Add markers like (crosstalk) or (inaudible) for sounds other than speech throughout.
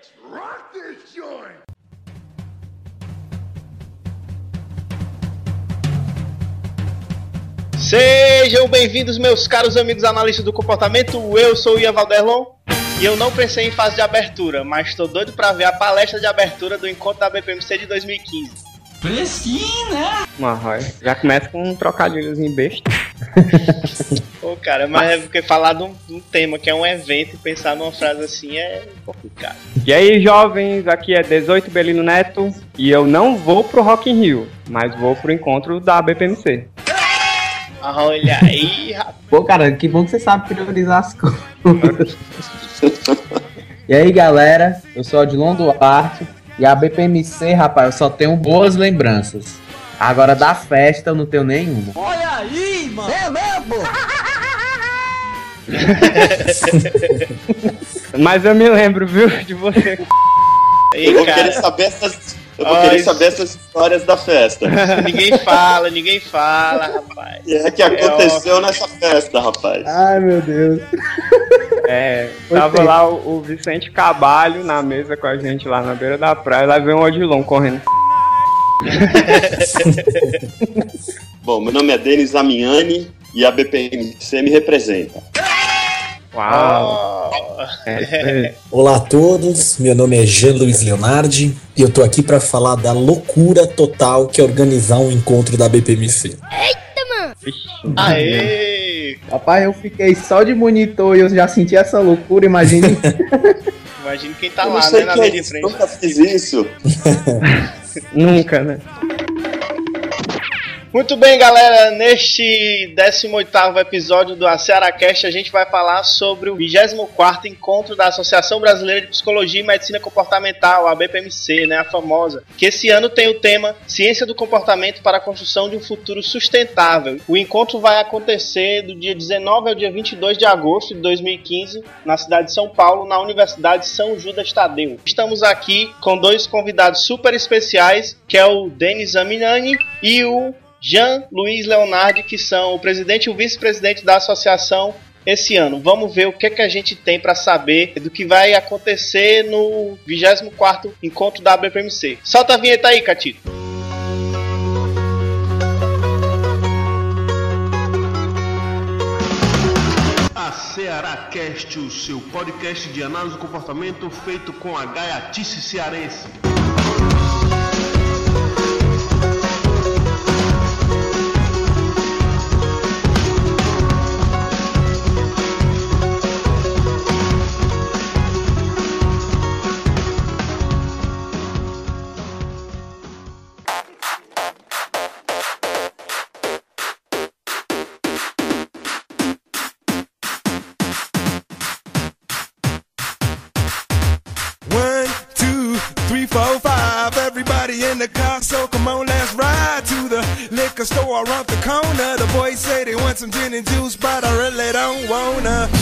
Let's rock this joint! Sejam bem-vindos, meus caros amigos analistas do comportamento. Eu sou o Ian Valderlon e eu não pensei em fase de abertura, mas estou doido para ver a palestra de abertura do encontro da BPMC de 2015. Fresquinho, né? Mas já começa com um trocadilhozinho besta. (laughs) Pô, cara, mas é porque falar de um, de um tema que é um evento e pensar numa frase assim é complicado. E aí, jovens, aqui é 18 Belino Neto e eu não vou pro Rock in Rio, mas vou pro encontro da BPMC. Olha aí, rapaz. Pô, cara, que bom que você sabe priorizar as coisas. (laughs) e aí, galera, eu sou o Odilon Duarte e a BPMC, rapaz, eu só tenho boas lembranças. Agora da festa eu não tenho nenhuma. Olha aí, mano! É mesmo? (laughs) Mas eu me lembro, viu, de você. Eu vou cara, querer saber essas. Eu vou Ó, querer saber essas histórias da festa. (laughs) ninguém fala, ninguém fala, rapaz. O que é que aconteceu nessa festa, rapaz? Ai, meu Deus. É, tava lá o, o Vicente Cabalho na mesa com a gente lá na beira da praia, lá veio um Odilon correndo. (laughs) Bom, meu nome é Denis Amiani e a BPMC me representa. Uau! É, (laughs) Olá a todos, meu nome é Jean Luiz Leonardi e eu tô aqui para falar da loucura total que é organizar um encontro da BPMC. Vixe, aê! Rapaz, eu fiquei só de monitor e eu já senti essa loucura, imagine. (laughs) Imagina quem tá eu lá, né, na que é linha de frente. nunca fiz isso. Nunca, né? Muito bem, galera. Neste 18º episódio do AcearaCast, a gente vai falar sobre o 24º encontro da Associação Brasileira de Psicologia e Medicina Comportamental, a BPMC, né, a famosa, que esse ano tem o tema Ciência do Comportamento para a Construção de um Futuro Sustentável. O encontro vai acontecer do dia 19 ao dia 22 de agosto de 2015, na cidade de São Paulo, na Universidade São Judas Tadeu. Estamos aqui com dois convidados super especiais, que é o Denis Aminani e o Jean Luiz Leonardi, que são o presidente e o vice-presidente da associação esse ano. Vamos ver o que, que a gente tem para saber do que vai acontecer no 24º encontro da BPMC. Solta a vinheta aí, Catito. A Ceará Cast, o seu podcast de análise do comportamento feito com a gaiatice cearense. Some gin and juice, but I really don't wanna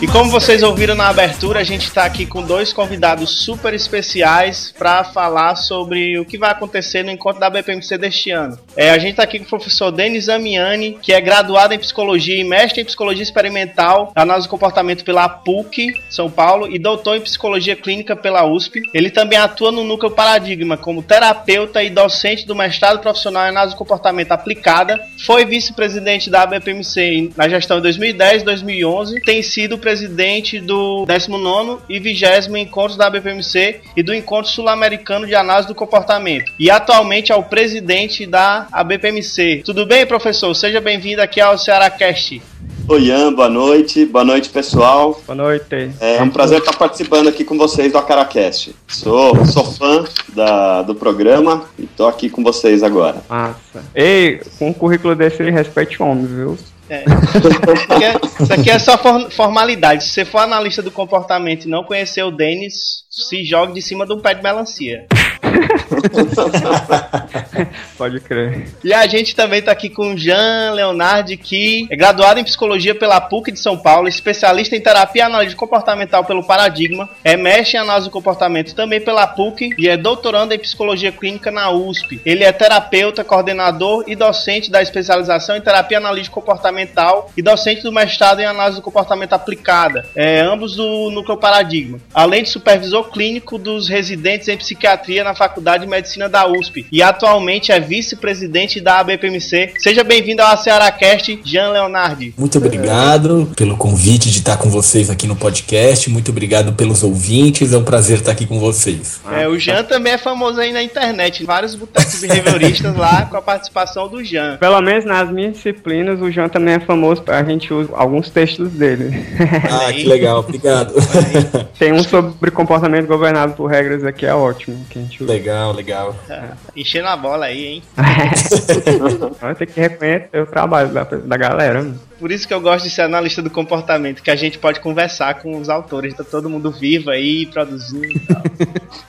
E como vocês ouviram na abertura, a gente está aqui com dois convidados super especiais para falar sobre o que vai acontecer no encontro da BPMC deste ano. É, a gente está aqui com o professor Denis Amiani, que é graduado em psicologia e mestre em psicologia experimental, análise do comportamento pela PUC São Paulo e doutor em psicologia clínica pela USP. Ele também atua no núcleo Paradigma como terapeuta e docente do mestrado profissional em análise do comportamento aplicada. Foi vice-presidente da BPMC na gestão de 2010 2011. Tem sido presidente do 19 e 20 Encontros da BPMC e do Encontro Sul-Americano de Análise do Comportamento. E atualmente é o presidente da ABPMC. Tudo bem, professor? Seja bem-vindo aqui ao Ceará Cast. Oi, Ian, boa noite. Boa noite, pessoal. Boa noite. É um prazer estar participando aqui com vocês do Acaracast. Sou, sou fã da, do programa e tô aqui com vocês agora. Massa. Ei, com um currículo desse, respeite o homem, viu? É. Isso aqui é, isso aqui é só for- formalidade. Se você for analista do comportamento e não conhecer o Denis, se jogue de cima de um pé de melancia. (laughs) Pode crer. E a gente também tá aqui com Jean Leonardi, que é graduado em psicologia pela PUC de São Paulo, especialista em terapia analítica comportamental pelo Paradigma, é mestre em análise do comportamento também pela PUC e é doutorando em psicologia clínica na USP. Ele é terapeuta, coordenador e docente da especialização em terapia analítica comportamental comportamental e docente do mestrado em análise do comportamento aplicada, é, ambos do núcleo paradigma, além de supervisor clínico dos residentes em psiquiatria na Faculdade de Medicina da USP e atualmente é vice-presidente da ABPMC. Seja bem-vindo ao Cearacast, Jean Leonardi. Muito obrigado pelo convite de estar com vocês aqui no podcast, muito obrigado pelos ouvintes, é um prazer estar aqui com vocês. É, o Jean também é famoso aí na internet, vários botecos behavioristas lá com a participação do Jean. Pelo menos nas minhas disciplinas, o Jean também é famoso, a gente usa alguns textos dele. Ah, que legal, obrigado. Tem um sobre comportamento governado por regras aqui, é ótimo. Que a gente Legal, legal. É, (laughs) enchendo a bola aí, hein? (laughs) Vai ter que reconhecer o trabalho da, da galera. Por isso que eu gosto de ser analista do comportamento, que a gente pode conversar com os autores, tá todo mundo vivo aí, produzindo e tal.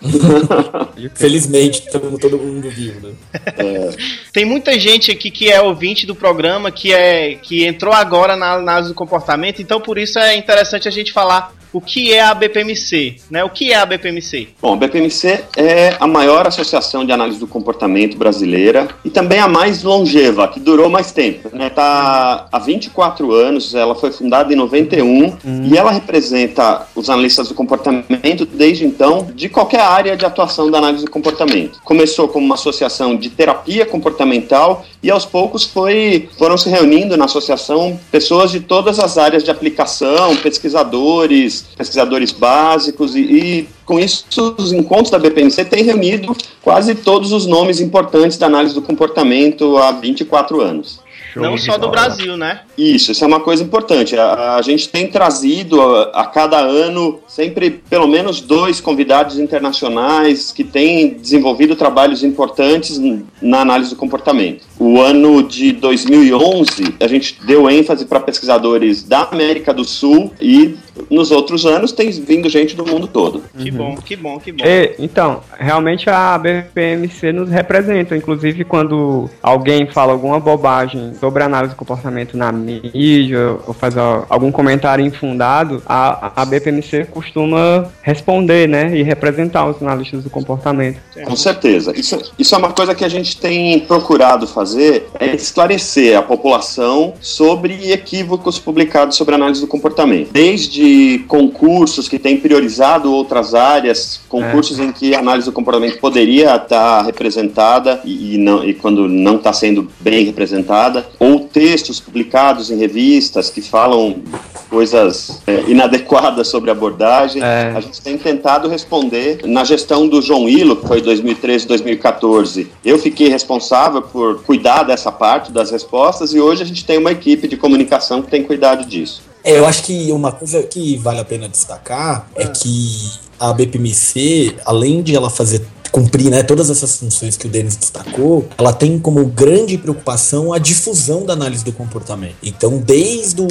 (laughs) Felizmente, estamos todo mundo vivo, né? É. Tem muita gente aqui que é ouvinte do programa, que é que entrou agora na análise do comportamento, então por isso é interessante a gente falar o que é a BPMC, né? O que é a BPMC? Bom, a BPMC é a maior associação de análise do comportamento brasileira e também a mais longeva, que durou mais tempo, né? Tá há 24 anos, ela foi fundada em 91 hum. e ela representa os analistas do comportamento desde então de qualquer área de atuação da análise do comportamento. Começou como uma associação de terapia comportamental e aos poucos foi foram se reunindo na associação pessoas de todas as áreas de aplicação, pesquisadores, pesquisadores básicos e, e com isso os encontros da BPMC têm reunido quase todos os nomes importantes da análise do comportamento há 24 anos. Show Não só do Brasil, né? Isso, isso é uma coisa importante. A, a gente tem trazido a, a, cada ano sempre pelo menos dois convidados internacionais que têm desenvolvido trabalhos importantes na análise do comportamento. O ano de 2011, a gente deu ênfase para pesquisadores da América do Sul e nos outros anos tem vindo gente do mundo todo. Que uhum. bom, que bom, que bom. E, então, realmente a BPMC nos representa, inclusive quando alguém fala alguma bobagem sobre análise de comportamento na mídia ou faz algum comentário infundado, a, a BPMC costuma responder, né, e representar os analistas do comportamento. Com certeza. Isso, isso é uma coisa que a gente tem procurado fazer, é esclarecer a população sobre equívocos publicados sobre análise do comportamento. Desde concursos que têm priorizado outras áreas, concursos é. em que a análise do comportamento poderia estar representada e, e não, e quando não está sendo bem representada, ou textos publicados em revistas que falam coisas é, inadequadas sobre a abordagem. É. A gente tem tentado responder na gestão do João Hilo, que foi 2013 2014. Eu fiquei responsável por cuidar dessa parte das respostas e hoje a gente tem uma equipe de comunicação que tem cuidado disso. É, eu acho que uma coisa que vale a pena destacar é, é que a BPMC, além de ela fazer cumprir né, todas essas funções que o Denis destacou, ela tem como grande preocupação a difusão da análise do comportamento. Então, desde o,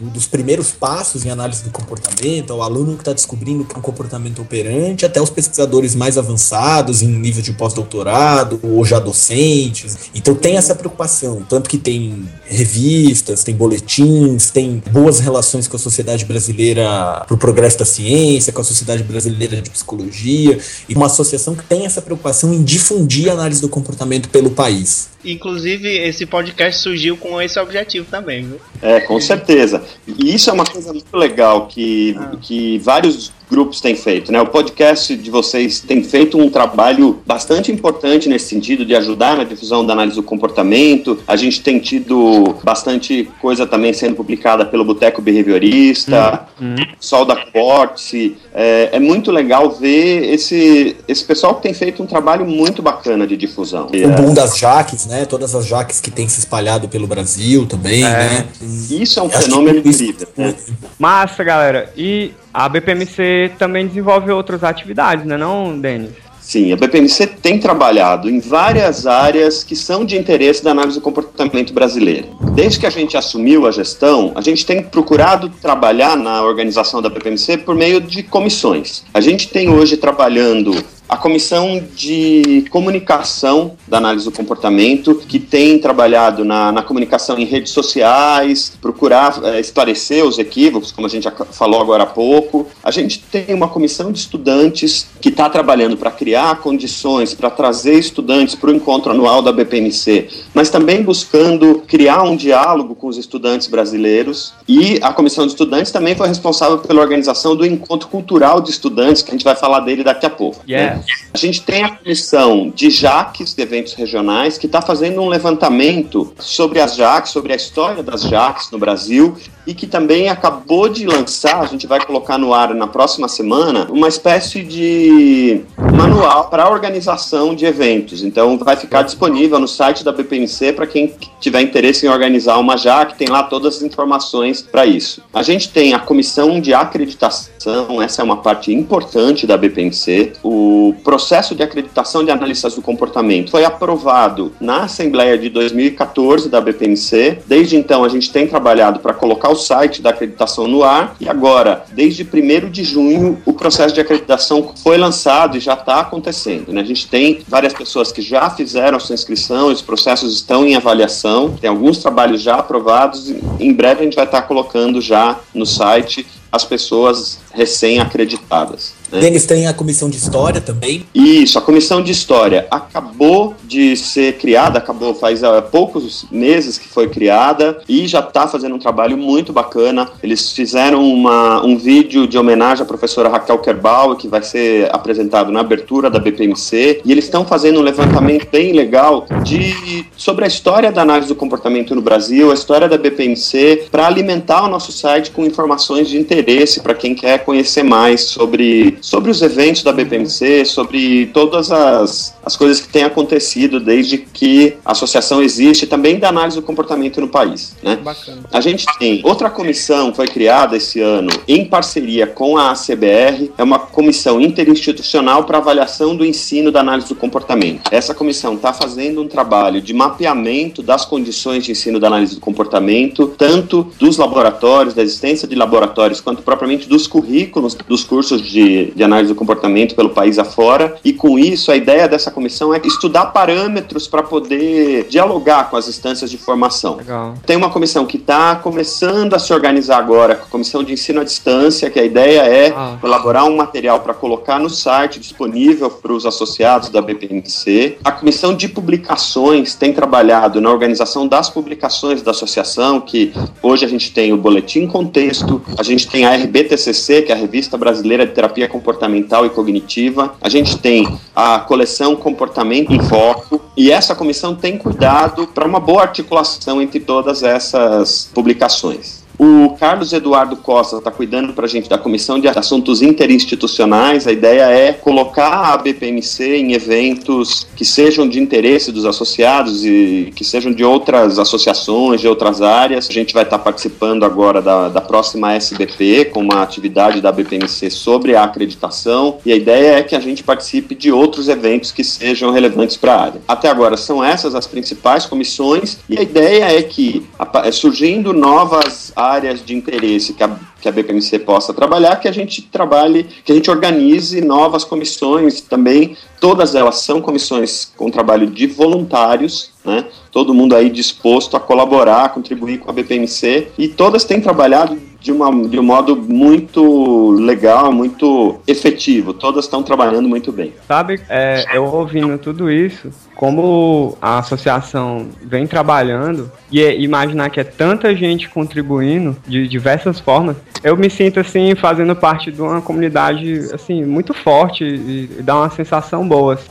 do, dos primeiros passos em análise do comportamento, ao aluno que está descobrindo que é um comportamento operante, até os pesquisadores mais avançados em nível de pós-doutorado ou já docentes. Então, tem essa preocupação, tanto que tem revistas, tem boletins, tem boas relações com a sociedade brasileira para o progresso da ciência, com a sociedade brasileira de psicologia, e uma associação que tem essa preocupação em difundir a análise do comportamento pelo país. Inclusive, esse podcast surgiu com esse objetivo também, viu? É, com certeza. E isso é uma coisa muito legal que, ah. que vários grupos têm feito, né? O podcast de vocês tem feito um trabalho bastante importante nesse sentido de ajudar na difusão da análise do comportamento. A gente tem tido bastante coisa também sendo publicada pelo Boteco Behaviorista, uhum. Sol da Corte. É, é, muito legal ver esse, esse pessoal que tem feito um trabalho muito bacana de difusão. O boom das Jaques, né? Todas as Jaques que têm se espalhado pelo Brasil também, é. né? Isso é um fenômeno incrível. Né? Massa, galera. E a BPMC também desenvolve outras atividades, né, não, Denis? Sim, a BPMC tem trabalhado em várias áreas que são de interesse da análise do comportamento brasileiro. Desde que a gente assumiu a gestão, a gente tem procurado trabalhar na organização da BPMC por meio de comissões. A gente tem hoje trabalhando a comissão de comunicação da análise do comportamento, que tem trabalhado na, na comunicação em redes sociais, procurar é, esclarecer os equívocos, como a gente já falou agora há pouco. A gente tem uma comissão de estudantes que está trabalhando para criar condições para trazer estudantes para o encontro anual da BPMC, mas também buscando criar um diálogo com os estudantes brasileiros. E a comissão de estudantes também foi responsável pela organização do encontro cultural de estudantes, que a gente vai falar dele daqui a pouco. Né? A gente tem a comissão de JACs, de eventos regionais, que está fazendo um levantamento sobre as JACs, sobre a história das JACs no Brasil e que também acabou de lançar, a gente vai colocar no ar na próxima semana, uma espécie de manual para organização de eventos. Então vai ficar disponível no site da BPMC para quem tiver interesse em organizar uma JAC, tem lá todas as informações para isso. A gente tem a comissão de acreditação, essa é uma parte importante da BPMC. O processo de acreditação de analistas do comportamento foi aprovado na Assembleia de 2014 da BPMC. Desde então a gente tem trabalhado para colocar o site da acreditação no ar e agora, desde 1 de junho, o processo de acreditação foi lançado e já está acontecendo. Né? A gente tem várias pessoas que já fizeram sua inscrição, os processos estão em avaliação, tem alguns trabalhos já aprovados, e em breve a gente vai estar tá colocando já no site as pessoas recém-acreditadas. Né? Denis tem a comissão de história também. Isso, a comissão de história acabou de ser criada, acabou faz uh, poucos meses que foi criada e já está fazendo um trabalho muito bacana. Eles fizeram uma, um vídeo de homenagem à professora Raquel Kerbal, que vai ser apresentado na abertura da BPMC, e eles estão fazendo um levantamento bem legal de, sobre a história da análise do comportamento no Brasil, a história da BPMC, para alimentar o nosso site com informações de interesse para quem quer conhecer mais sobre sobre os eventos da BPMC, sobre todas as, as coisas que têm acontecido desde que a associação existe, também da análise do comportamento no país. Né? Bacana. A gente tem outra comissão que foi criada esse ano em parceria com a ACBR, é uma comissão interinstitucional para avaliação do ensino da análise do comportamento. Essa comissão está fazendo um trabalho de mapeamento das condições de ensino da análise do comportamento, tanto dos laboratórios, da existência de laboratórios, quanto propriamente dos currículos dos cursos de de, análise do comportamento pelo país afora, e com isso a ideia dessa comissão é estudar parâmetros para poder dialogar com as instâncias de formação. Legal. Tem uma comissão que está começando a se organizar agora, a comissão de ensino à distância, que a ideia é ah. elaborar um material para colocar no site disponível para os associados da BPMC. A comissão de publicações tem trabalhado na organização das publicações da associação, que hoje a gente tem o Boletim Contexto, a gente tem a RBTCC, que é a Revista Brasileira de Terapia comportamental e cognitiva. A gente tem a coleção Comportamento em Foco e essa comissão tem cuidado para uma boa articulação entre todas essas publicações. O Carlos Eduardo Costa está cuidando para a gente da Comissão de Assuntos Interinstitucionais. A ideia é colocar a BPMC em eventos que sejam de interesse dos associados e que sejam de outras associações, de outras áreas. A gente vai estar tá participando agora da, da próxima SBP, com uma atividade da BPMC sobre a acreditação. E a ideia é que a gente participe de outros eventos que sejam relevantes para a área. Até agora são essas as principais comissões e a ideia é que, surgindo novas áreas, áreas de interesse que a, que a BPMC possa trabalhar, que a gente trabalhe, que a gente organize novas comissões também. Todas elas são comissões com trabalho de voluntários, né? Todo mundo aí disposto a colaborar, contribuir com a BPMC e todas têm trabalhado de, uma, de um modo muito legal, muito efetivo. Todas estão trabalhando muito bem. Sabe, é, eu ouvindo tudo isso, como a associação vem trabalhando e é, imaginar que é tanta gente contribuindo de diversas formas, eu me sinto assim fazendo parte de uma comunidade assim muito forte e, dá uma sensação boa. Assim.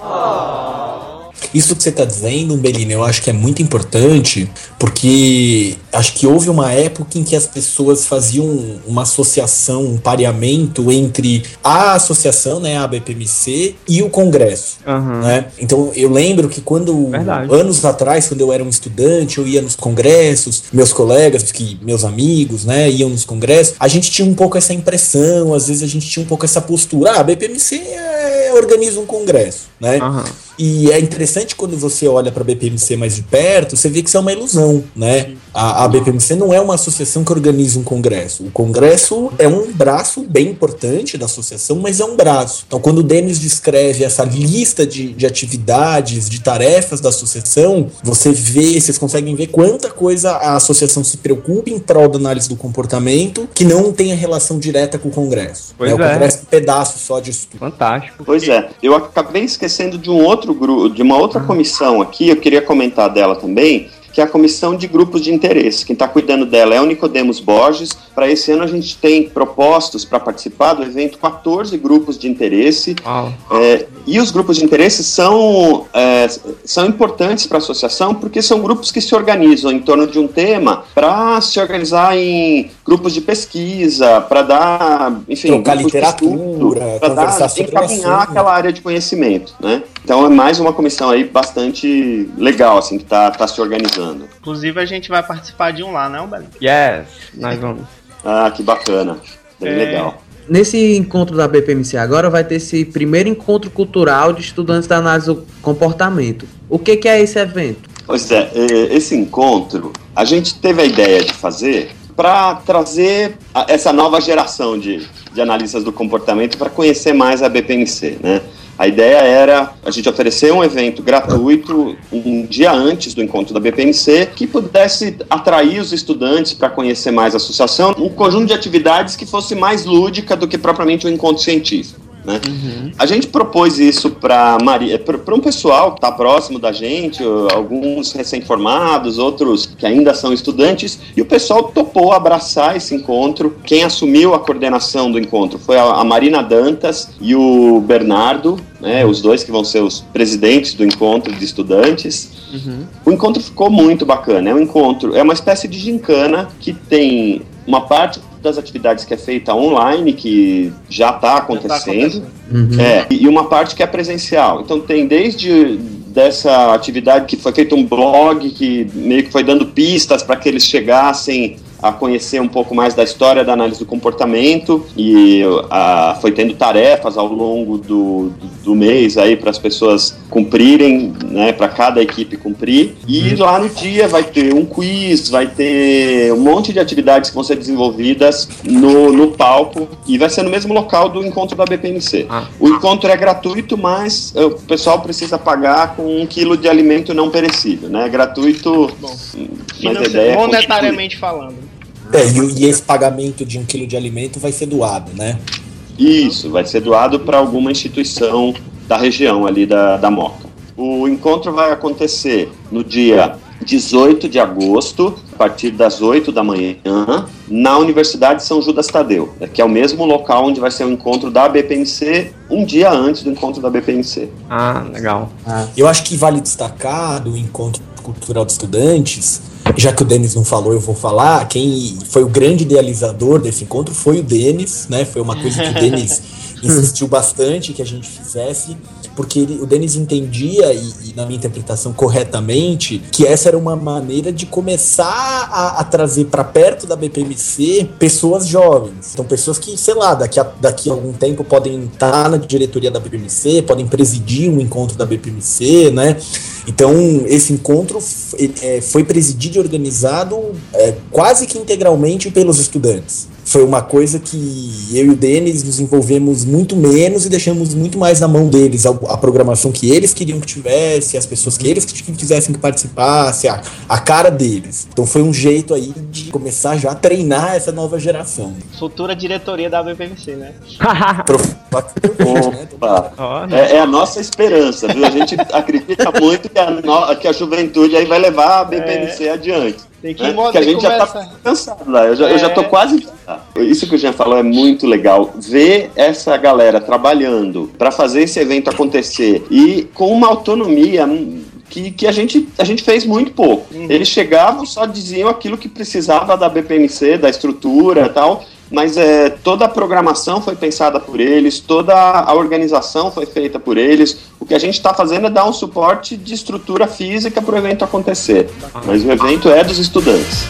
Isso que você está dizendo, Belina, eu acho que é muito importante, porque acho que houve uma época em que as pessoas faziam uma associação, um pareamento entre a associação, né, a BPMC, e o Congresso. Uhum. Né? Então eu lembro que quando, Verdade. anos atrás, quando eu era um estudante, eu ia nos congressos, meus colegas, que, meus amigos, né, iam nos congressos, a gente tinha um pouco essa impressão, às vezes a gente tinha um pouco essa postura, ah, a BPMC é, organiza um congresso, né? Uhum. E é interessante quando você olha para a BPMC mais de perto, você vê que isso é uma ilusão, né? A, a, a BPMC não é uma associação que organiza um congresso. O congresso é um braço bem importante da associação, mas é um braço. Então, quando o Denis descreve essa lista de, de atividades, de tarefas da associação, você vê, vocês conseguem ver quanta coisa a associação se preocupa em prol da análise do comportamento que não tenha relação direta com o congresso. Pois é, O é. congresso é um pedaço só disso tudo. Fantástico. Pois é, eu acabei esquecendo de um outro grupo, de uma outra comissão aqui, eu queria comentar dela também, que é a comissão de grupos de interesse. Quem está cuidando dela é o Nicodemos Borges. Para esse ano a gente tem propostos para participar do evento 14 grupos de interesse. É, e os grupos de interesse são, é, são importantes para a associação porque são grupos que se organizam em torno de um tema para se organizar em grupos de pesquisa, para dar, enfim, Trocar literatura, estudo, pra conversar dar, encaminhar aquela área de conhecimento, né? Então é mais uma comissão aí bastante legal, assim, que está tá se organizando. Inclusive a gente vai participar de um lá, não, Belinho? Yes, nós vamos. (laughs) Ah, que bacana, bem É. legal. Nesse encontro da BPMC agora vai ter esse primeiro encontro cultural de estudantes da análise do comportamento. O que, que é esse evento? Pois é, eh, esse encontro a gente teve a ideia de fazer para trazer essa nova geração de, de analistas do comportamento para conhecer mais a BPMC, né? A ideia era a gente oferecer um evento gratuito um dia antes do encontro da BPMC que pudesse atrair os estudantes para conhecer mais a associação, um conjunto de atividades que fosse mais lúdica do que propriamente um encontro científico. Né? A gente propôs isso para um pessoal que está próximo da gente, alguns recém-formados, outros que ainda são estudantes, e o pessoal topou abraçar esse encontro. Quem assumiu a coordenação do encontro foi a, Marina Dantas e o Bernardo, né, os dois que vão ser os presidentes do encontro de estudantes. O encontro ficou muito bacana. É um encontro, é uma espécie de gincana que tem uma parte das atividades que é feita online, que já está acontecendo, é, e uma parte que é presencial. Então tem desde dessa atividade que foi feito um blog que meio que foi dando pistas para que eles chegassem a conhecer um pouco mais da história da análise do comportamento e ah, foi tendo tarefas ao longo do, do, do mês aí para as pessoas cumprirem, né, para cada equipe cumprir. E lá no dia vai ter um quiz, vai ter um monte de atividades que vão ser desenvolvidas no, no palco e vai ser no mesmo local do encontro da BPMC. Ah. O encontro é gratuito, mas eh, o pessoal precisa pagar com um quilo de alimento não perecível, né? É gratuito, mas a ideia é monetariamente falando. É, e, e esse pagamento de um quilo de alimento vai ser doado, né? Isso, vai ser doado para alguma instituição da região ali da, da Moca. O encontro vai acontecer no dia 18 de agosto, a partir das 8 da manhã, na Universidade São Judas Tadeu, que é o mesmo local onde vai ser o encontro da BPMC, um dia antes do encontro da BPMC. Ah, legal. Eu acho que vale destacar do encontro cultural de estudantes, já que o Denis não falou, eu vou falar. Quem foi o grande idealizador desse encontro foi o Denis, né? Foi uma coisa que o Denis (laughs) insistiu bastante que a gente fizesse, porque ele- o Denis entendia, e, e na minha interpretação corretamente, que essa era uma maneira de começar a, a trazer para perto da BPMC pessoas jovens. Então, pessoas que, sei lá, daqui a, daqui a algum tempo podem estar na diretoria da BPMC, podem presidir um encontro da BPMC, né? Então, esse encontro é, foi presidido e organizado é, quase que integralmente pelos estudantes. Foi uma coisa que eu e o Denis nos envolvemos muito menos e deixamos muito mais na mão deles a, a programação que eles queriam que tivesse, as pessoas que eles que que quisessem que participasse, a, a cara deles. Então foi um jeito aí de começar já a treinar essa nova geração. Futura diretoria da BPMC, né? (laughs) Opa! É, é a nossa esperança, viu? A gente acredita muito que a, no- que a juventude aí vai levar a BPMC adiante. Tem que né? Porque a gente que já tá cansado lá. Eu já, eu já tô É. quase. Isso que o Jean falou é muito legal. Ver essa galera trabalhando para fazer esse evento acontecer e com uma autonomia hum, que, que a, gente, a gente fez muito pouco. Eles chegavam, só diziam aquilo que precisava da BPMC, da estrutura e tal. Mas é, toda a programação foi pensada por eles, toda a organização foi feita por eles. O que a gente está fazendo é dar um suporte de estrutura física para o evento acontecer. Mas o evento é dos estudantes.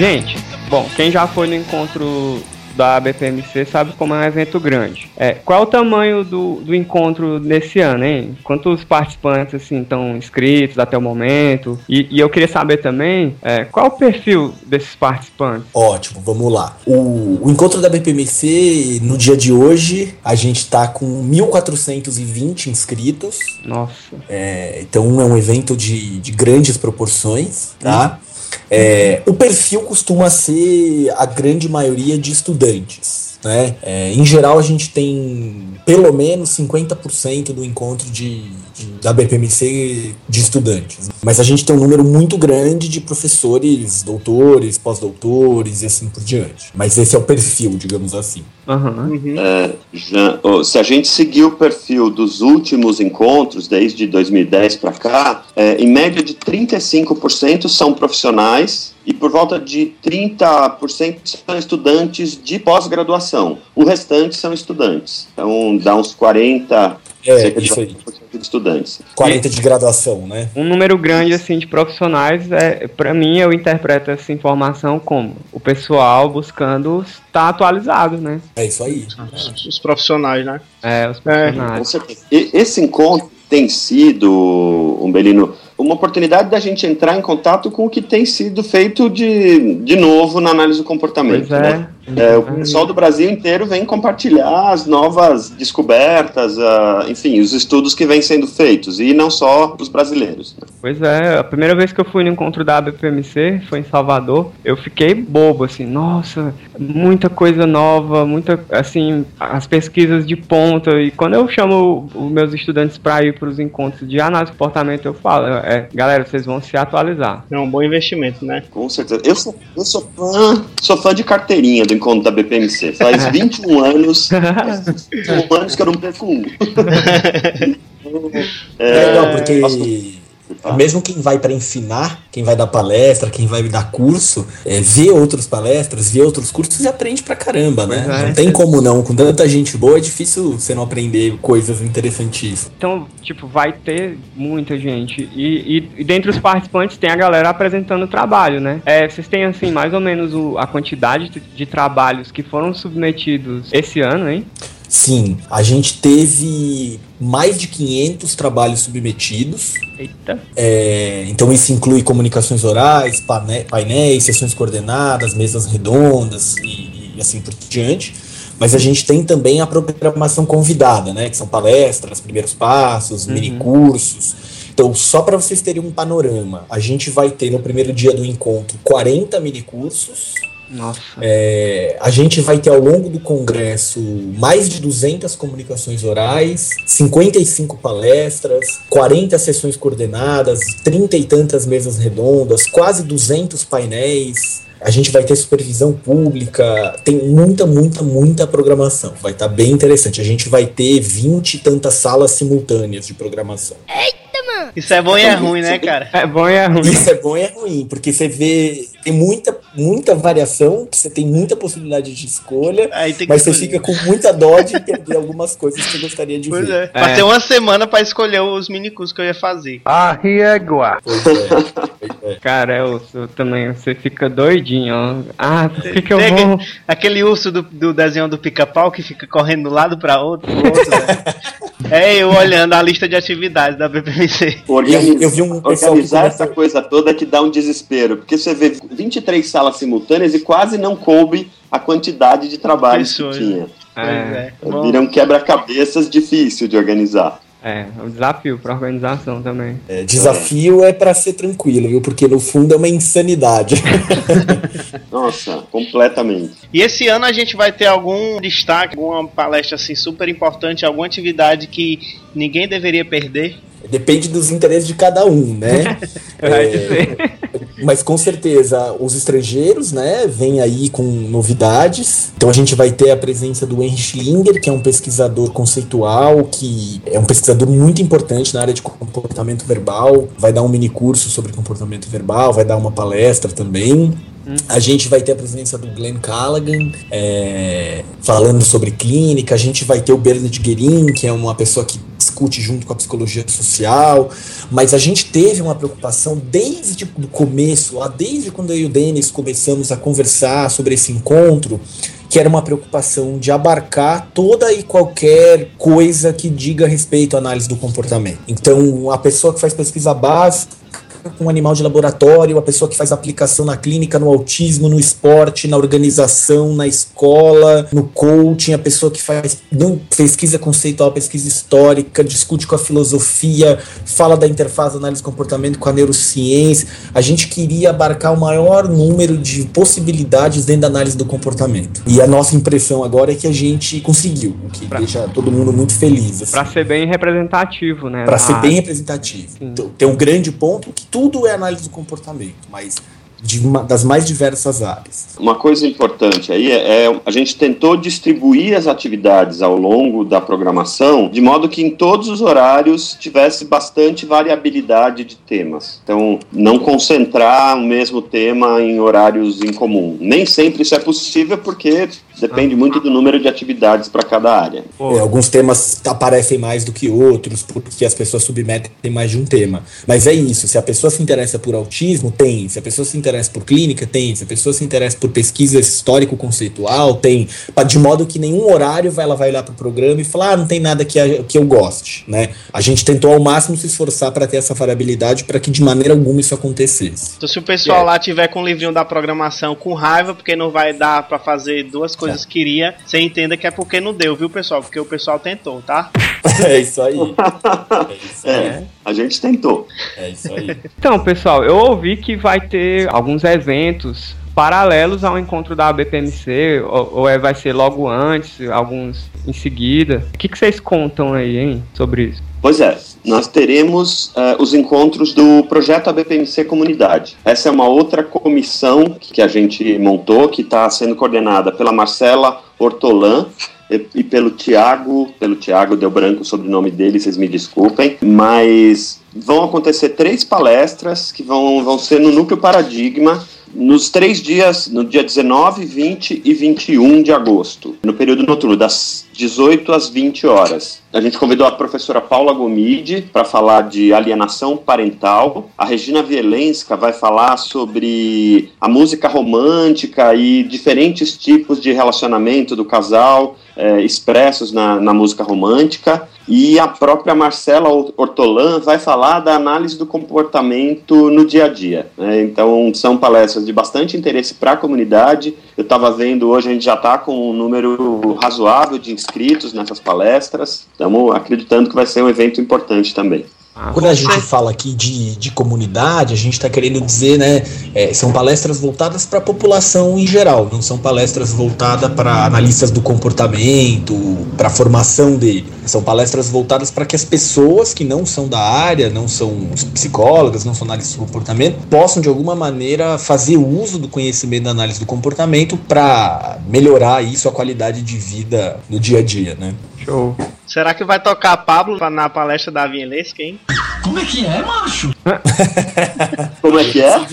Gente, bom, quem já foi no encontro da BPMC sabe como é um evento grande. É, qual é o tamanho do, do encontro nesse ano, hein? Quantos participantes assim estão inscritos até o momento? E, e eu queria saber também é, qual o perfil desses participantes. Ótimo, vamos lá. O, o encontro da BPMC, no dia de hoje, a gente tá com 1.420 inscritos. Nossa. É, então é um evento de, de grandes proporções, tá? Hum. É, o perfil costuma ser a grande maioria de estudantes. Né? É, em geral, a gente tem pelo menos 50% do encontro de, de, da BPMC de estudantes. Mas a gente tem um número muito grande de professores, doutores, pós-doutores e assim por diante. Mas esse é o perfil, digamos assim. Uhum. É, já, oh, se a gente seguir o perfil dos últimos encontros, desde 2010 para cá, é, em média de 35% são profissionais e por volta de 30% são estudantes de pós-graduação. O restante são estudantes. Então dá uns 40, é, isso aí. De estudantes. 40 de graduação, né? Um número grande assim de profissionais é, para mim eu interpreto essa informação como o pessoal buscando estar atualizado, né? É isso aí. Os, os profissionais, né? É, os profissionais. É, esse encontro tem sido, Umbelino, uma oportunidade da gente entrar em contato com o que tem sido feito de, de novo na análise do comportamento. Pois é. Né? É, o pessoal do Brasil inteiro vem compartilhar as novas descobertas, uh, enfim, os estudos que vêm sendo feitos, e não só os brasileiros. Né? Pois é, a primeira vez que eu fui no encontro da ABPMC foi em Salvador, eu fiquei bobo, assim, nossa, muita coisa nova, muita, assim, as pesquisas de ponta, e quando eu chamo os meus estudantes para ir para os encontros de análise de comportamento, eu falo, é, galera, vocês vão se atualizar. É um bom investimento, né? Com certeza. Eu sou, eu sou fã, sou fã de carteirinha do encontro da BPMC. Faz (laughs) 21 anos, (laughs) 21 anos que eu não perco um. (laughs) é, legal, porque mesmo quem vai para ensinar, quem vai dar palestra, quem vai dar curso, é, vê outras palestras, vê outros cursos e aprende pra caramba, né? É, não tem como não. Com tanta gente boa é difícil você não aprender coisas interessantíssimas. Então, tipo, vai ter muita gente. E, e, e dentre os participantes tem a galera apresentando trabalho, né? É, vocês têm, assim, mais ou menos o, a quantidade de, de trabalhos que foram submetidos esse ano, hein? Sim, a gente teve mais de 500 trabalhos submetidos. Eita. É, então isso inclui comunicações orais, painéis, sessões coordenadas, mesas redondas e, e, assim por diante. Mas a gente tem também a programação convidada, né? Que são palestras, primeiros passos, uhum. minicursos. Então, só para vocês terem um panorama, a gente vai ter no primeiro dia do encontro 40 minicursos nossa. É, a gente vai ter ao longo do congresso mais de 200 comunicações orais, 55 palestras, 40 sessões coordenadas, 30 e tantas mesas redondas, quase 200 painéis. A gente vai ter supervisão pública, tem muita, muita, muita programação. Vai estar tá bem interessante. A gente vai ter 20 e tantas salas simultâneas de programação. Eita, mano! Isso é bom e é ruim, né, cara? É bom e é ruim. Isso é bom e é ruim, porque você vê tem muita, muita variação, você tem muita possibilidade de escolha, mas você fica com muita dó de perder algumas coisas que você gostaria de pois ver. É. é. Passei uma semana para escolher os minicursos que eu ia fazer. Ah, riegua. É. Cara, eu, eu, também, você fica doidinho, ó. Ah, por que, que eu vou... Aquele urso do, do desenho do pica-pau que fica correndo de um lado para outro, outro né? (laughs) É eu olhando a lista de atividades da BPMC. Organiz... Eu, eu vi um Organizar essa coisa toda que dá um desespero, porque você vê 23 salas simultâneas e quase não coube a quantidade de trabalho que tinha. É. é. Vira um quebra-cabeças difícil de organizar. É, é um desafio para organização também. É, desafio é, é para ser tranquilo, viu? Porque no fundo é uma insanidade. (laughs) Nossa, completamente. E esse ano a gente vai ter algum destaque, alguma palestra assim super importante, alguma atividade que ninguém deveria perder? Depende dos interesses de cada um, né? (laughs) é, mas com certeza os estrangeiros, né, vêm aí com novidades. Então a gente vai ter a presença do Henry Schlinger, que é um pesquisador conceitual, que é um pesquisador muito importante na área de comportamento verbal. Vai dar um mini curso sobre comportamento verbal, vai dar uma palestra também. A gente vai ter a presença do Glenn Callaghan é, falando sobre clínica. A gente vai ter o Bernard Guerin, que é uma pessoa que discute junto com a psicologia social. Mas a gente teve uma preocupação desde o começo, lá desde quando eu e o Denis começamos a conversar sobre esse encontro, que era uma preocupação de abarcar toda e qualquer coisa que diga respeito à análise do comportamento. Então, a pessoa que faz pesquisa básica com um animal de laboratório, a pessoa que faz aplicação na clínica, no autismo, no esporte, na organização, na escola, no coaching, a pessoa que faz pesquisa conceitual, pesquisa histórica, discute com a filosofia, fala da interface análise de comportamento com a neurociência. A gente queria abarcar o maior número de possibilidades dentro da análise do comportamento. E a nossa impressão agora é que a gente conseguiu, o que pra, deixa todo mundo muito feliz. Assim. Para ser bem representativo, né? Para ser bem representativo. Então, tem um grande ponto que tudo é análise do comportamento, mas uma, das mais diversas áreas. Uma coisa importante aí é, é, a gente tentou distribuir as atividades ao longo da programação de modo que em todos os horários tivesse bastante variabilidade de temas. Então, não concentrar o mesmo tema em horários em comum. Nem sempre isso é possível porque depende muito do número de atividades para cada área. É, alguns temas aparecem mais do que outros porque as pessoas submetem mais de um tema. Mas é isso, se a pessoa se interessa por autismo, tem. Se a pessoa se interessa por clínica, tem. Se a pessoa se interessa por pesquisa histórico-conceitual, tem. De modo que nenhum horário ela vai lá pro programa e falar, ah, não tem nada que, que eu goste, né? A gente tentou ao máximo se esforçar para ter essa variabilidade para que de maneira alguma isso acontecesse. Então se o pessoal é. lá tiver com o livrinho da programação com raiva, porque não vai dar para fazer duas coisas que queria, você entenda que é porque não deu, viu, pessoal? Porque o pessoal tentou, tá? (laughs) é isso aí. (laughs) É, isso aí. é. A gente tentou. É isso aí. Então, pessoal, eu ouvi que vai ter alguns eventos paralelos ao encontro da BPMC, ou, ou é, vai ser logo antes, alguns em seguida. O que, que vocês contam aí, hein, sobre isso? Pois é, nós teremos uh, os encontros do projeto ABPMC Comunidade. Essa é uma outra comissão que a gente montou, que está sendo coordenada pela Marcela Hortolan, e, pelo Tiago, pelo Tiago deu branco o nome dele, vocês me desculpem, mas vão acontecer três palestras que vão, vão ser no Núcleo Paradigma, nos três dias, no dia 19, 20 e 21 de agosto, no período noturno, das 18 às 20 horas. A gente convidou a professora Paula Gomide para falar de alienação parental. A Regina Vielenska vai falar sobre a música romântica e diferentes tipos de relacionamento do casal é, expressos na, na música romântica. E a própria Marcela Hortolan vai falar da análise do comportamento no dia a dia. Né? Então, são palestras de bastante interesse para a comunidade. Eu estava vendo hoje, a gente já está com um número razoável de inscritos nessas palestras. Estamos acreditando que vai ser um evento importante também. Ah, Quando a gente fala aqui de, de comunidade, a gente está querendo dizer, né, é, são palestras voltadas para a população em geral, não são palestras voltadas para analistas do comportamento, para a formação dele. São palestras voltadas para que as pessoas que não são da área, não são psicólogas, não são analistas do comportamento, possam de alguma maneira fazer uso do conhecimento da análise do comportamento para melhorar isso, a qualidade de vida no dia a dia, né? Show. Será que vai tocar Pablo na palestra da Vienlesca, hein? Como é que é, macho? (laughs) Como é que é?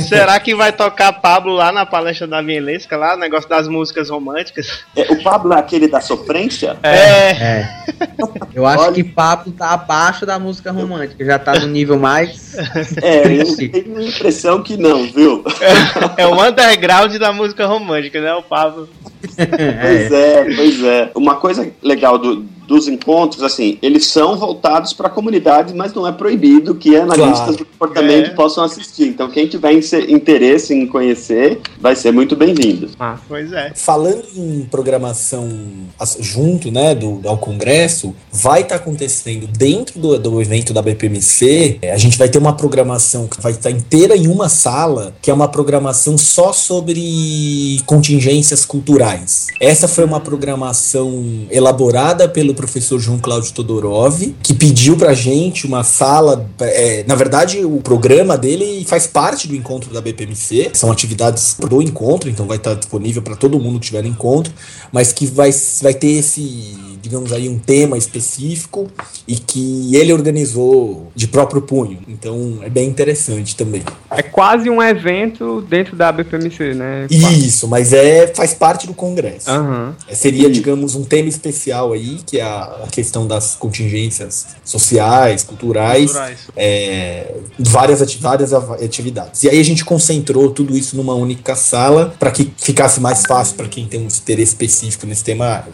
Será que vai tocar Pablo lá na palestra da Vienlesca, lá, o negócio das músicas românticas? É, o Pablo é aquele da sofrência? É. é. (laughs) Eu acho Olha. que Pablo tá abaixo da música romântica, já tá no nível mais. É, eu tenho a impressão que não, viu? É, é o underground da música romântica, né, o Pablo? (laughs) Pois é, pois é. Uma coisa legal do, dos encontros, assim, eles são voltados para a comunidade, mas não é proibido que analistas claro. do comportamento é. possam assistir. Então, quem tiver interesse em conhecer, vai ser muito bem-vindo. Ah, pois é. Falando em programação junto, né, do, ao Congresso, vai estar tá acontecendo dentro do, do evento da BPMC, é, a gente vai ter uma programação que vai estar tá inteira em uma sala, que é uma programação só sobre contingências culturais. Essa foi uma programação elaborada pelo professor João Cláudio Todorov, que pediu pra gente uma sala. é, na verdade, o programa dele faz parte do encontro da BPMC, são atividades do encontro, então vai estar disponível para todo mundo que tiver no encontro, mas que vai, vai ter esse, digamos aí, um tema específico e que ele organizou de próprio punho. Então é bem interessante também. É quase um evento dentro da BPMC, né? Isso, mas é faz parte do congresso. Aham. É, Seria, digamos, um tema especial aí, que é a, a questão das contingências sociais, culturais, Culturais. é, várias, ati- várias atividades. E aí a gente concentrou tudo isso numa única sala para que ficasse mais fácil para quem tem um interesse específico nesse tema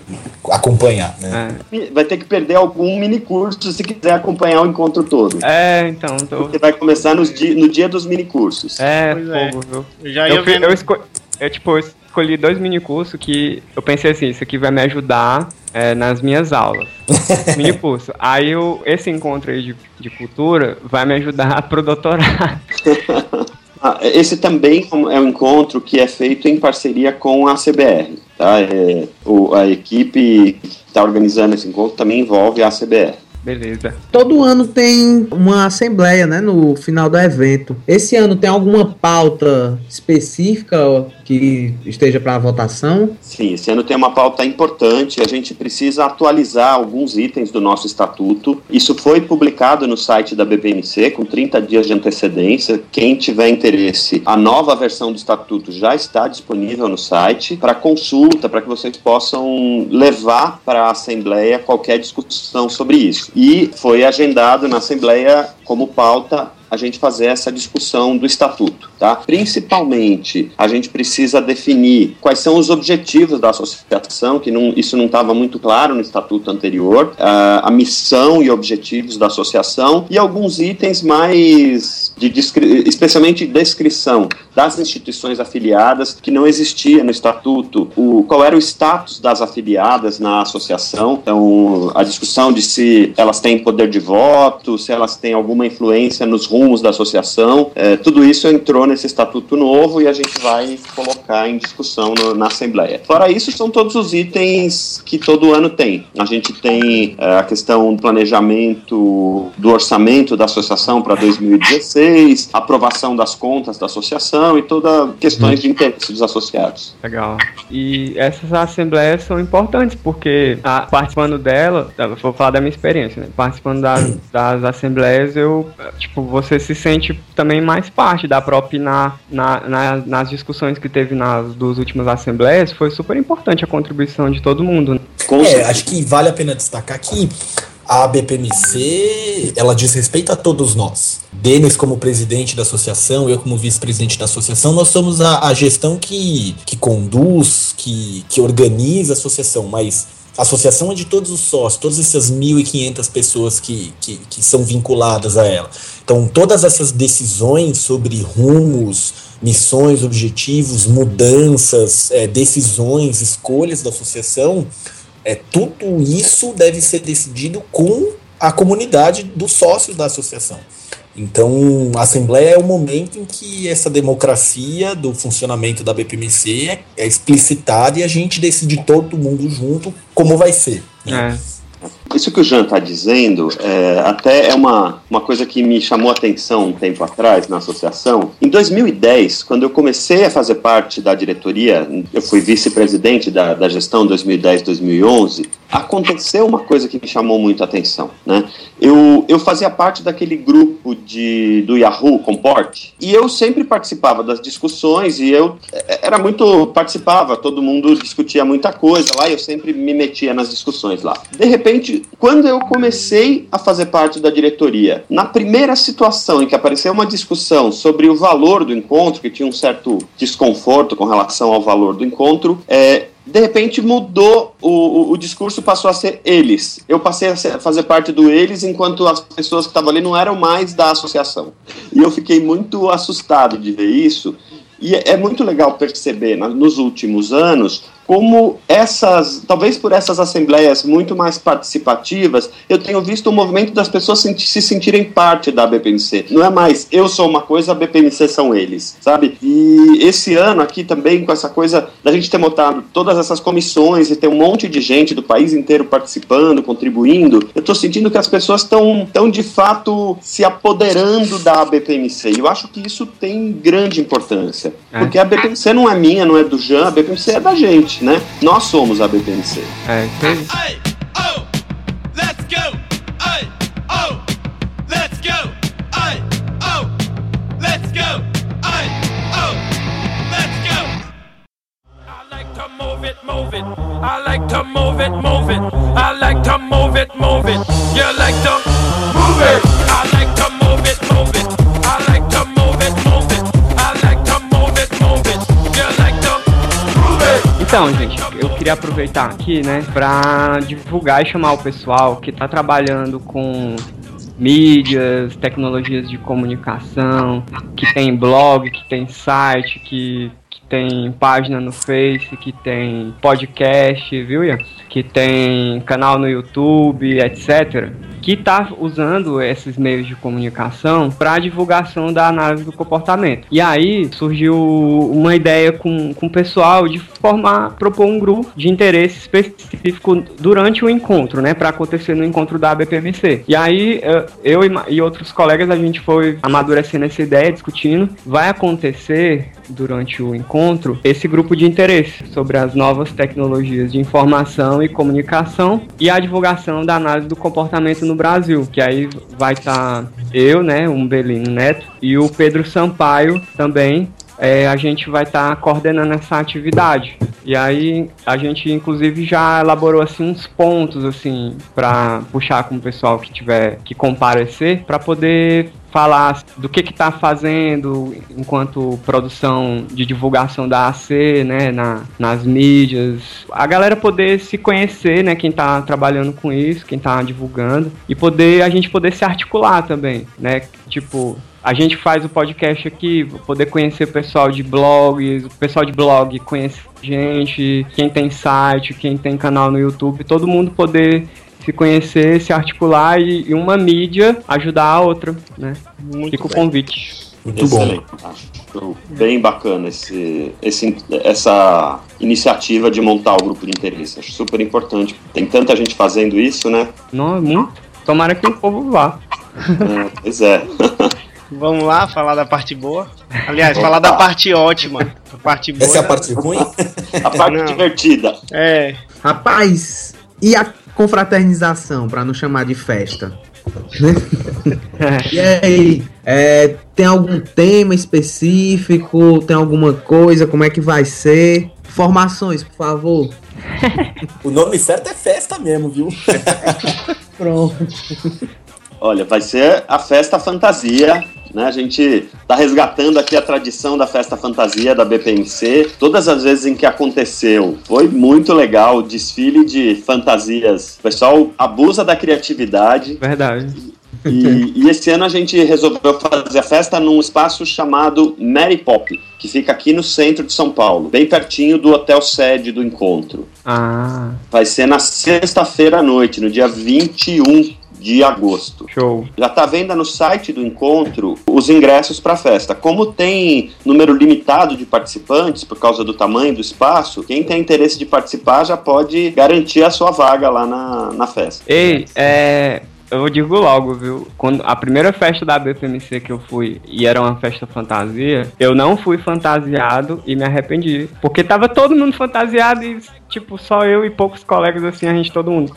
acompanhar, né? É. Vai ter que perder algum mini curso se quiser acompanhar o encontro todo. É, então, tô... Porque vai começar nos di- no dia dos mini cursos. É, Pois é. fogo, viu? Eu já ia Eu, vendo. eu, esco... eu, tipo, eu escolhi dois mini cursos que eu pensei assim, isso aqui vai me ajudar é, nas minhas aulas. (laughs) mini curso. Aí eu, esse encontro aí de, de cultura vai me ajudar (laughs) pro doutorado. (laughs) Ah, esse também é um encontro que é feito em parceria com a CBR. Tá? É, o- a equipe está organizando esse encontro também envolve a CBR. Beleza. Todo ano tem uma assembleia, né, no final do evento. Esse ano tem alguma pauta específica que esteja para votação? Sim, esse ano tem uma pauta importante. A gente precisa atualizar alguns itens do nosso estatuto. Isso foi publicado no site da BPMC com 30 dias de antecedência. Quem tiver interesse, a nova versão do estatuto já está disponível no site para consulta, para que vocês possam levar para a Assembleia qualquer discussão sobre isso. E foi agendado na Assembleia como pauta a gente fazer essa discussão do estatuto, tá? Principalmente, a gente precisa definir quais são os objetivos da associação, que não, isso não estava muito claro no estatuto anterior, ah, a missão e objetivos da associação e alguns itens mais de descri- especialmente descrição das instituições afiliadas que não existia no estatuto, o qual era o status das afiliadas na associação, então a discussão de se elas têm poder de voto, se elas têm alguma influência nos rumos da associação, eh, tudo isso entrou nesse estatuto novo e a gente vai colocar em discussão no- na Assembleia. Fora isso, são todos os itens que todo ano tem. A gente tem eh, a questão do planejamento do orçamento da associação para 2016, aprovação das contas da associação e todas questões de interesse dos associados. Legal. E essas assembleias são importantes porque ah, participando dela, vou falar da minha experiência, né? Participando das, das assembleias, eu, tipo, você se sente também mais parte, dá pra opinar na, na- nas discussões que teve nas duas últimas assembleias, foi super importante a contribuição de todo mundo. né? É, acho que vale a pena destacar que a BPMC, ela diz respeito a todos nós. Denis como presidente da associação, eu como vice-presidente da associação, nós somos a, a gestão que, que conduz, que, que organiza a associação, mas a associação é de todos os sócios, todas essas 1.500 pessoas que, que, que são vinculadas a ela. Então, todas essas decisões sobre rumos, missões, objetivos, mudanças, eh, decisões, escolhas da associação, é, tudo isso deve ser decidido com a comunidade dos sócios da associação. Então, a Assembleia é o momento em que essa democracia do funcionamento da BPMC é, é explicitada e a gente decide todo mundo junto como vai ser. né? É. Isso que o Jean está dizendo é, até é uma, uma coisa que me chamou a atenção um tempo atrás na associação. Em 2010, quando eu comecei a fazer parte da diretoria, eu fui vice-presidente da, da gestão 2010-2011, aconteceu uma coisa que me chamou muito a atenção. Né? Eu, eu fazia parte daquele grupo de, do Yahoo Comport e eu sempre participava das discussões e eu é, era muito participava, todo mundo discutia muita coisa lá e eu sempre me metia nas discussões lá. De repente, quando eu comecei a fazer parte da diretoria, na primeira situação em que apareceu uma discussão sobre o valor do encontro, que tinha um certo desconforto com relação ao valor do encontro, é, de repente mudou o, o, o discurso passou a ser eles. Eu passei a ser- fazer parte do eles enquanto as pessoas que estavam ali não eram mais da associação. E eu fiquei muito assustado de ver isso. E é é muito legal perceber na- nos últimos anos como essas, talvez por essas assembleias muito mais participativas, eu tenho visto o movimento das pessoas se, se sentirem parte da BPMC. Não é mais eu sou uma coisa, a BPMC são eles, sabe? E esse ano aqui também, com essa coisa da gente ter montado todas essas comissões e ter um monte de gente do país inteiro participando, contribuindo, eu tô sentindo que as pessoas estão tão de fato se apoderando da BPMC. E eu acho que isso tem grande importância. É. Porque a BPMC não é minha, não é do Jean, a BPMC é da gente, né? Nós somos a BPMC. É. Hey, oh, let's go. Hey, oh, let's go. Hey, oh, let's go. Oh, let's go. I like to move it, move it. I like to move it, move it. I like to move it, move it. You like to move it. I like to move it, move it. Então, gente, eu queria aproveitar aqui, né, pra divulgar e chamar o pessoal que tá trabalhando com mídias, tecnologias de comunicação, que tem blog, que tem site, que, que tem página no Face, que tem podcast, viu, Ian? Que tem canal no YouTube, etc. Que tá usando esses meios de comunicação para divulgação da análise do comportamento. E aí surgiu uma ideia com, com o pessoal de formar, propor um grupo de interesse específico durante o encontro, né, para acontecer no encontro da BPMC. E aí eh, eu e, e outros colegas a gente foi amadurecendo essa ideia, discutindo. Vai acontecer durante o encontro esse grupo de interesse sobre as novas tecnologias de informação e comunicação e a divulgação da análise do comportamento no Brasil, que aí vai estar eu, né, um Belino Neto e o Pedro Sampaio também é, a gente vai estar coordenando essa atividade. E aí a gente inclusive já elaborou assim uns pontos assim para puxar com o pessoal que tiver que comparecer para poder falar do que que tá fazendo enquanto produção de divulgação da AC, né, na, nas mídias. A galera poder se conhecer, né, quem tá trabalhando com isso, quem tá divulgando e poder a gente poder se articular também, né? Tipo, a gente faz o podcast aqui, poder conhecer o pessoal de blogs, o pessoal de blog conhece gente, quem tem site, quem tem canal no YouTube, todo mundo poder se conhecer, se articular e, e uma mídia ajudar a outra, né? Muito Fica o bem. convite. Muito bom. Excelente. Acho bem bacana esse, esse, essa iniciativa de montar o grupo de interesse. Acho super importante. Tem tanta gente fazendo isso, né? Não, muito. Tomara que o povo vá. É, pois é. (laughs) Vamos lá falar da parte boa. Aliás, falar da parte ótima. A parte boa. Essa é a parte ruim? A parte Não. divertida. É. Rapaz, e a confraternização, pra não chamar de festa? (laughs) e aí, é, tem algum tema específico? Tem alguma coisa? Como é que vai ser? Informações, por favor. O nome certo é festa mesmo, viu? (laughs) Pronto. Olha, vai ser a festa fantasia. Né? A gente está resgatando aqui a tradição da festa fantasia da BPMC. Todas as vezes em que aconteceu, foi muito legal o desfile de fantasias. O pessoal abusa da criatividade. Verdade. E, e esse ano a gente resolveu fazer a festa num espaço chamado Mary Pop, que fica aqui no centro de São Paulo, bem pertinho do hotel sede do encontro. Ah, Vai ser na sexta-feira à noite, no dia 21 de agosto. show. Já está à venda no site do encontro os ingressos para a festa. Como tem número limitado de participantes por causa do tamanho do espaço, quem tem interesse de participar já pode garantir a sua vaga lá na, na festa. Ei, é. Eu digo logo, viu? Quando a primeira festa da BPMC que eu fui e era uma festa fantasia, eu não fui fantasiado e me arrependi. Porque tava todo mundo fantasiado e, tipo, só eu e poucos colegas assim, a gente todo mundo.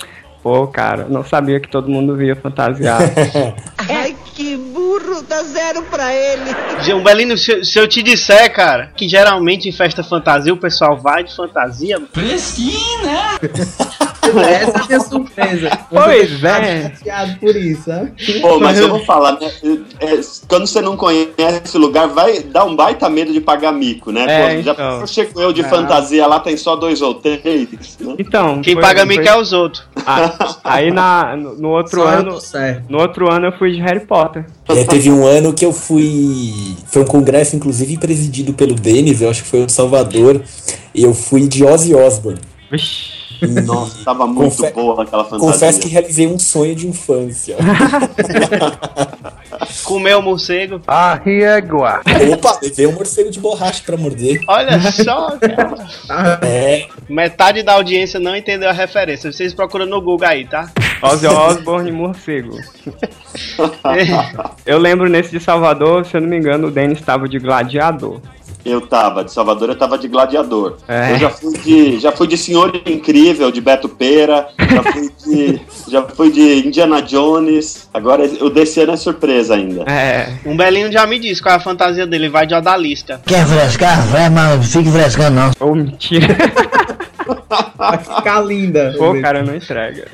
Pô, cara, não sabia que todo mundo via fantasiado. (laughs) Ai, que burro, dá zero pra ele. João Belino, se, se eu te disser, cara, que geralmente em festa fantasia o pessoal vai de fantasia. Fresquinho, né? (laughs) (laughs) Essa é a minha surpresa. Pois é. chateado por isso, né? Pô, mas eu vou falar, né? é, quando você não conhece o lugar, vai dar um baita medo de pagar mico, né? É, Pô, já então. chego eu de Ah. fantasia lá, tem só dois ou três, né? Então. Quem foi- paga foi- mico é os outros. Ah, aí na, no, no outro Só ano. No outro ano eu fui de Harry Potter. É, teve um ano que eu fui. Foi um congresso, inclusive, presidido pelo Denis, eu acho que foi em Salvador. Eu fui de Ozzy Osbourne. Vixe. Nossa, tava muito Confe- boa aquela fantasia. Confesso que realizei um sonho de infância. (laughs) Comeu o morcego. Arriégua. Opa, levei um morcego de borracha pra morder. Olha só, (laughs) cara. É, Metade da audiência não entendeu a referência. Vocês procuram no Google aí, tá? Ozzy Osbourne morcego. (laughs) Eu lembro nesse de Salvador, se eu não me engano, o Denis estava de gladiador. Eu tava, de Salvador eu tava de gladiador. É. Eu já fui de. Já fui de Senhor Incrível, de Beto Pera, já fui de. já fui de Indiana Jones. Agora o desse ano é surpresa ainda. É. Um belinho já me disse qual é a fantasia dele. Vai de odalisca. Quer frescar? Vai, mas fique frescando não. Ou mentira. (laughs) Vai ficar linda. Pô, cara, não entrega.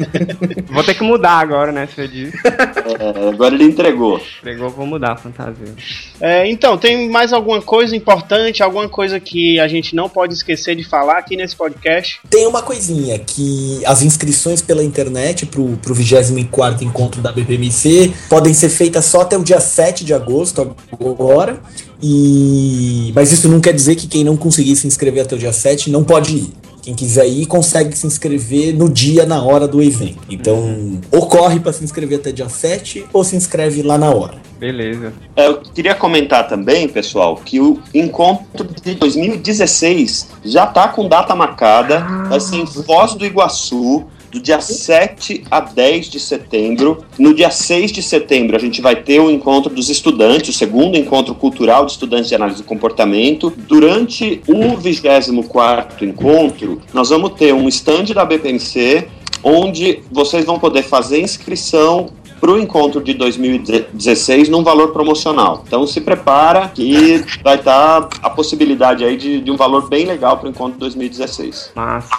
Vou ter que mudar agora, né? Se eu disse. É, agora ele entregou. Entregou, vou mudar a fantasia. É, então, tem mais alguma coisa importante, alguma coisa que a gente não pode esquecer de falar aqui nesse podcast? tem uma coisinha, que as inscrições pela internet pro, pro 24 encontro da BPMC podem ser feitas só até o dia 7 de agosto agora. E... Mas isso não quer dizer que quem não conseguir se inscrever até o dia 7 não pode ir. Quem quiser ir consegue se inscrever no dia, na hora do evento. Então, ou corre para se inscrever até dia 7 ou se inscreve lá na hora. Beleza. É, Eu queria comentar também, pessoal, que o encontro de 2016 já tá com data marcada. Vai ser em Foz do Iguaçu, do dia 7 a 10 de setembro. No dia 6 de setembro, a gente vai ter o encontro dos estudantes, o segundo encontro cultural de estudantes de análise do comportamento. Durante o 24 encontro, nós vamos ter um stand da BPMC, onde vocês vão poder fazer inscrição para o encontro de 2016 num valor promocional. Então se prepara que vai estar a possibilidade aí de, de um valor bem legal para o encontro de 2016. Massa.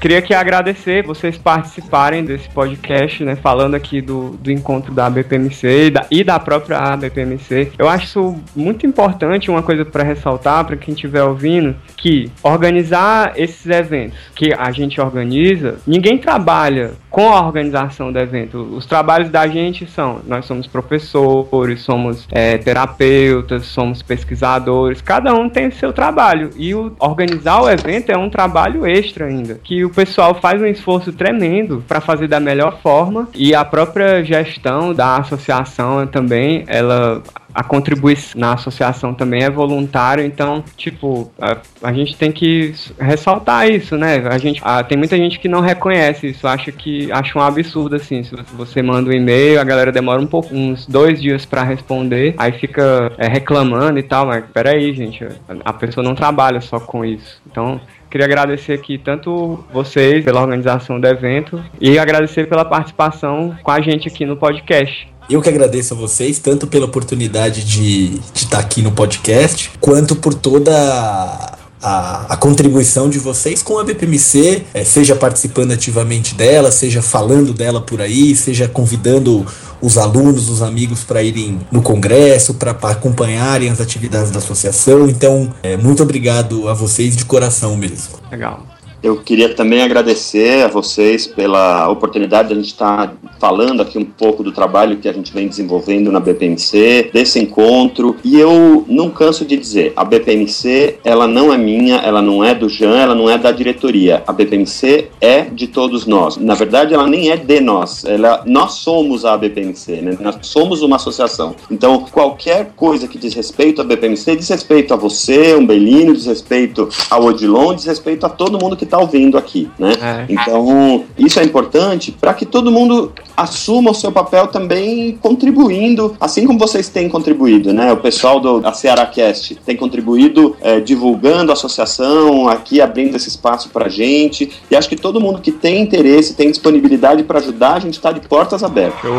Queria aqui agradecer vocês participarem desse podcast, né? Falando aqui do, do encontro da BPMC e da, e da própria ABPMC. Eu acho isso muito importante, uma coisa para ressaltar para quem estiver ouvindo, que organizar esses eventos que a gente organiza, ninguém trabalha com a organização do evento. Os trabalhos da gente são, nós somos professores, somos é, terapeutas, somos pesquisadores, cada um tem o seu trabalho. E o, organizar o evento é um trabalho extra ainda, que o pessoal faz um esforço tremendo para fazer da melhor forma e a própria gestão da associação também, ela a contribuição na associação também é voluntário, então, tipo, a, a gente tem que ressaltar isso, né? A gente, a, tem muita gente que não reconhece isso, acha que acha um absurdo assim. Se você manda um e-mail, a galera demora um pouco, uns dois dias para responder, aí fica é, reclamando e tal, mas peraí, gente, a, a pessoa não trabalha só com isso. Então, Queria agradecer aqui tanto vocês pela organização do evento e agradecer pela participação com a gente aqui no podcast. Eu que agradeço a vocês, tanto pela oportunidade de estar aqui no podcast, quanto por toda a, a, contribuição de vocês com a BPMC, é, seja participando ativamente dela, seja falando dela por aí, seja convidando os alunos, os amigos para irem no congresso, para acompanharem as atividades da associação. Então, é, muito obrigado a vocês de coração mesmo. Legal. Eu queria também agradecer a vocês pela oportunidade de a gente estar falando aqui um pouco do trabalho que a gente vem desenvolvendo na BPMC, desse encontro. E eu não canso de dizer, a BPMC, ela não é minha, ela não é do Jean, ela não é da diretoria. A BPMC é de todos nós. Na verdade, ela nem é de nós. Ela, nós somos a BPMC, né? Nós somos uma associação. Então, qualquer coisa que diz respeito à BPMC, diz respeito a você, um Belino, diz respeito ao Odilon, diz respeito a todo mundo que está ouvindo aqui, né? É. Então, isso é importante para que todo mundo assuma o seu papel também contribuindo, assim como vocês têm contribuído, né? O pessoal do da Cearacast tem contribuído é, divulgando a associação, aqui abrindo esse espaço para gente. E acho que todo mundo que tem interesse, tem disponibilidade para ajudar, a gente está de portas abertas. Show.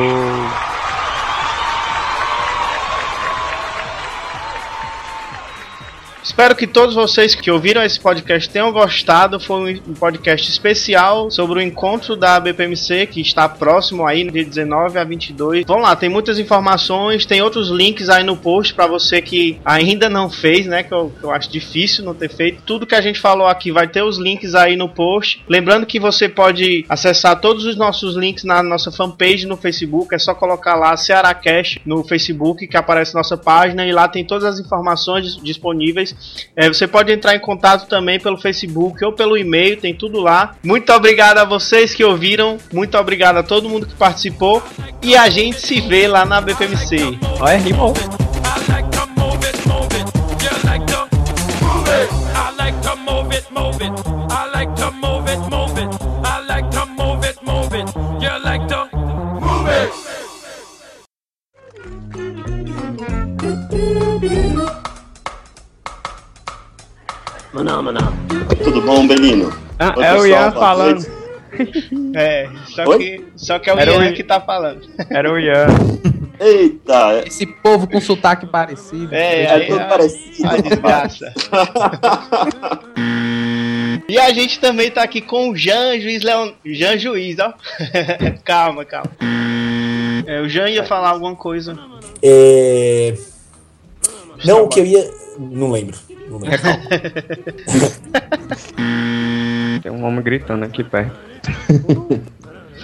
Espero que todos vocês que ouviram esse podcast tenham gostado. Foi um podcast especial sobre o encontro da BPMC que está próximo aí dia 19 a 22. Vamos lá, tem muitas informações, tem outros links aí no post para você que ainda não fez, né? Que eu, que eu, acho difícil não ter feito. Tudo que a gente falou aqui vai ter os links aí no post. Lembrando que você pode acessar todos os nossos links na nossa fanpage no Facebook. É só colocar lá Ceará Cash no Facebook que aparece nossa página e lá tem todas as informações disponíveis É, você pode entrar em contato também pelo Facebook ou pelo e-mail, tem tudo lá. Muito obrigado a vocês que ouviram, muito obrigado a todo mundo que participou e a gente se vê lá na BPMC. Olha, rimou. Maná, maná. Tudo bom, Belino? Ah, Oi, é o Ian falando. noite. (laughs) É, só Oi? que, só que é o Era o Ian I- que tá falando. Era o Ian. Eita, Esse povo com sotaque parecido. É, é tudo a- parecido. a desgraça. (laughs) E a gente também tá aqui com o Jean Juiz Leon... Jean Juiz, ó. (laughs) calma, calma. É, o Jean ia falar alguma coisa. É... Não, o que eu ia. Não lembro. Lembro. (laughs) Tem um homem gritando aqui perto.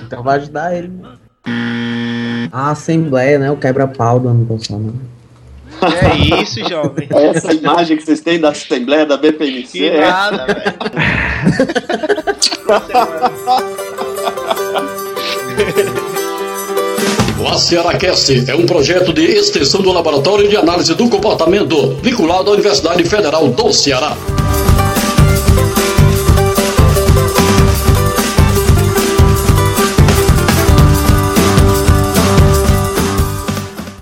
Então vai ajudar ele. A Assembleia, né? O quebra-pau do ano passado. É isso, jovem. É essa imagem que vocês têm da Assembleia da BPMC. Que é? nada, velho. (laughs) O ACERACast é um projeto de extensão do Laboratório de Análise do Comportamento, vinculado à Universidade Federal do Ceará.